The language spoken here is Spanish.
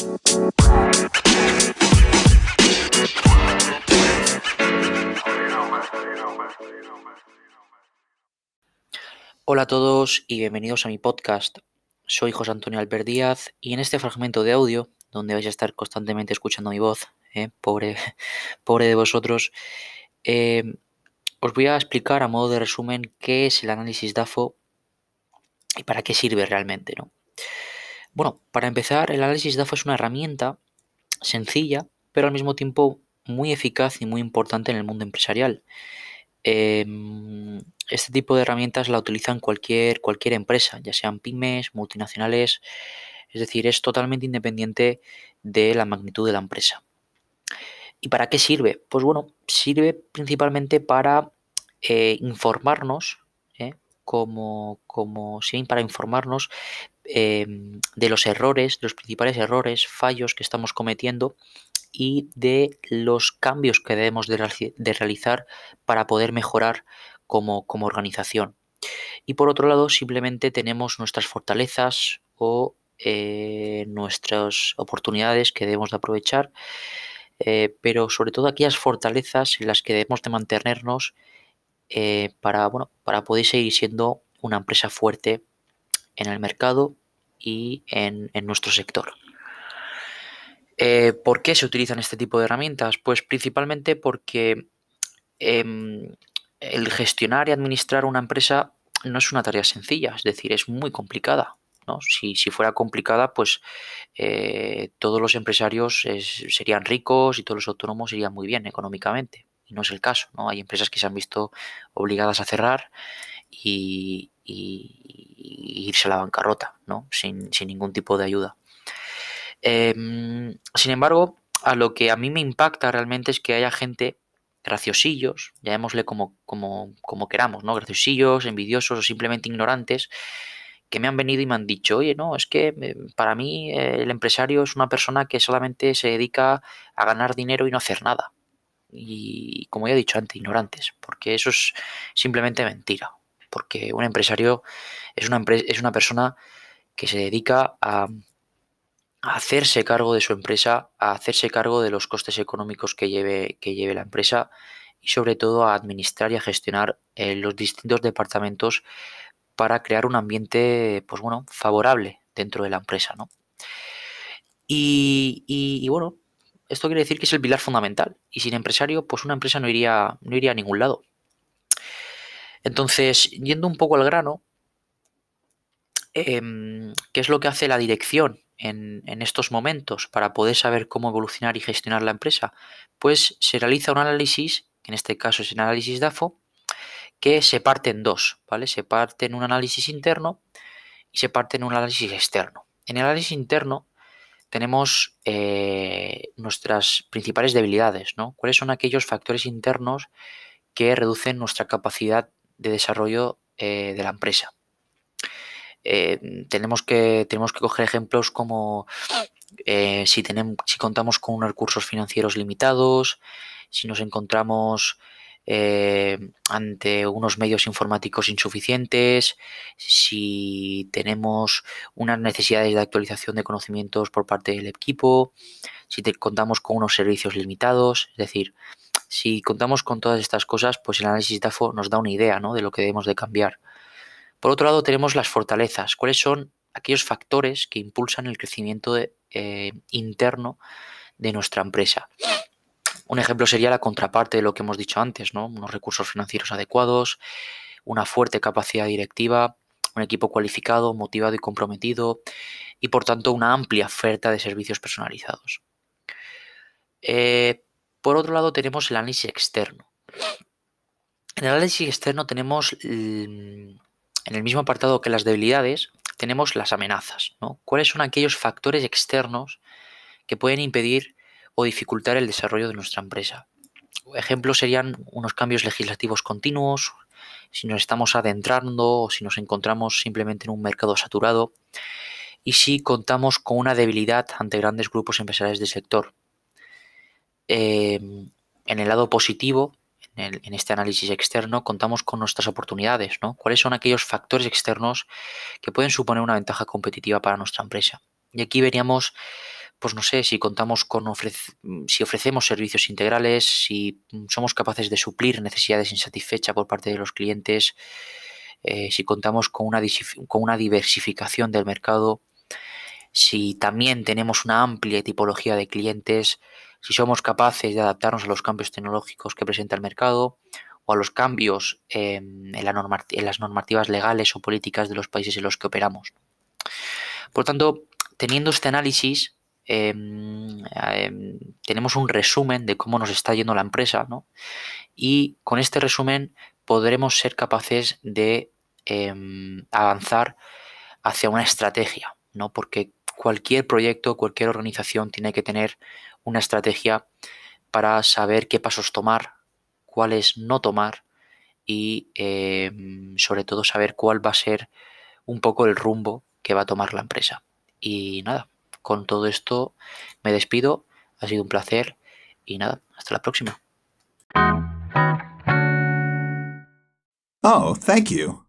Hola a todos y bienvenidos a mi podcast. Soy José Antonio Albert Díaz y en este fragmento de audio, donde vais a estar constantemente escuchando mi voz, ¿eh? pobre, pobre de vosotros, eh, os voy a explicar a modo de resumen qué es el análisis DAFO y para qué sirve realmente. ¿no? Bueno, para empezar, el análisis DAFO es una herramienta sencilla, pero al mismo tiempo muy eficaz y muy importante en el mundo empresarial. Em, este tipo de herramientas la utilizan cualquier, cualquier empresa, ya sean pymes, multinacionales, es decir, es totalmente independiente de la magnitud de la empresa. ¿Y para qué sirve? Pues bueno, sirve principalmente para eh, informarnos, ¿eh? como, como para informarnos em, de los errores, los principales errores, fallos que estamos cometiendo y de los cambios que debemos de, realizar para poder mejorar como, organización. Y por otro lado, simplemente tenemos nuestras fortalezas o eh, nuestras oportunidades que debemos de aprovechar, eh, pero sobre todo aquellas fortalezas en las que debemos de mantenernos eh, para, bueno, para poder seguir siendo una empresa fuerte en el mercado y en nuestro sector. Eh, ¿Por qué se utilizan este tipo de herramientas? Pues principalmente porque em, el gestionar y administrar una empresa no es una tarea sencilla, es decir, es muy complicada. Si, fuera complicada, pues eh, todos los empresarios serían ricos y todos los autónomos irían muy bien económicamente. Y no es el caso, ¿no? Hay empresas que se han visto obligadas a cerrar y, irse a la bancarrota, ¿no? sin ningún tipo de ayuda. Em, sin embargo, a lo que a mí me impacta realmente es que haya gente graciosillos, llamémosle como, como, como queramos, ¿no? Graciosillos, envidiosos o simplemente ignorantes, que me han venido y me han dicho, oye, no, es que eh, para mí eh, el empresario es una persona que solamente se dedica a ganar dinero y no hacer nada. Y como ya he dicho antes, ignorantes, porque eso es simplemente mentira. Porque un empresario es una, es una persona que se dedica a, hacerse cargo de su empresa, a hacerse cargo de los costes económicos que lleve, que lleve la empresa y sobre todo a administrar y a gestionar eh, los distintos departamentos para crear un ambiente pues bueno, favorable dentro de la empresa. ¿no? Y, bueno, esto quiere decir que es el pilar fundamental. Y sin empresario, pues una empresa no iría, no iría a ningún lado. Entonces, yendo un poco al grano, em, ¿qué es lo que hace la dirección en, estos momentos para poder saber cómo evolucionar y gestionar la empresa? Pues se realiza un análisis, que en este caso es el análisis DAFO, que se parte en dos, ¿vale? Se parte en un análisis interno y se parte en un análisis externo. En el análisis interno tenemos eh, nuestras principales debilidades, ¿no? ¿Cuáles son aquellos factores internos que reducen nuestra capacidad de desarrollo eh, de la empresa? Eh, tenemos, que, tenemos que coger ejemplos como eh, si, tenemos, si contamos con unos recursos financieros limitados, si nos encontramos ante unos medios informáticos insuficientes, si tenemos unas necesidades de actualización de conocimientos por parte del equipo, si contamos con unos servicios limitados, es decir, si contamos con todas estas cosas, pues el análisis DAFO nos da una idea ¿no? de lo que debemos de cambiar. Por otro lado, tenemos las fortalezas. ¿Cuáles son aquellos factores que impulsan el crecimiento eh, interno de nuestra empresa? Un ejemplo sería la contraparte de lo que hemos dicho antes, ¿no? Unos recursos financieros adecuados, una fuerte capacidad directiva, un equipo cualificado, motivado y comprometido y por tanto una amplia oferta de servicios personalizados. Eh, por otro lado tenemos el análisis externo. En el análisis externo tenemos en el mismo apartado que las debilidades, tenemos las amenazas. ¿Cuáles son aquellos factores externos que pueden impedir o dificultar el desarrollo de nuestra empresa? Ejemplos serían unos cambios legislativos continuos, si nos estamos adentrando o si nos encontramos simplemente en un mercado saturado y si contamos con una debilidad ante grandes grupos empresariales del sector. Eh, en el lado positivo, en, este análisis externo contamos con nuestras oportunidades, ¿no? ¿Cuáles son aquellos factores externos que pueden suponer una ventaja competitiva para nuestra empresa? Y aquí veríamos pues no sé, si contamos con si ofrecemos servicios integrales, si somos capaces de suplir necesidades insatisfechas por parte de los clientes, eh, si contamos con una diversificación del mercado, si también tenemos una amplia tipología de clientes, si somos capaces de adaptarnos a los cambios tecnológicos que presenta el mercado o a los cambios en, en las normativas legales o políticas de los países en los que operamos. Por tanto, teniendo este análisis, Em, em, tenemos un resumen de cómo nos está yendo la empresa, ¿no? Y con este resumen podremos ser capaces de em, avanzar hacia una estrategia, ¿no? Porque cualquier proyecto, cualquier organización tiene que tener una estrategia para saber qué pasos tomar, cuáles no tomar y sobre todo saber cuál va a ser un poco el rumbo que va a tomar la empresa. Y nada, con todo esto me despido. Ha sido un placer y nada, hasta la próxima. Oh, thank you.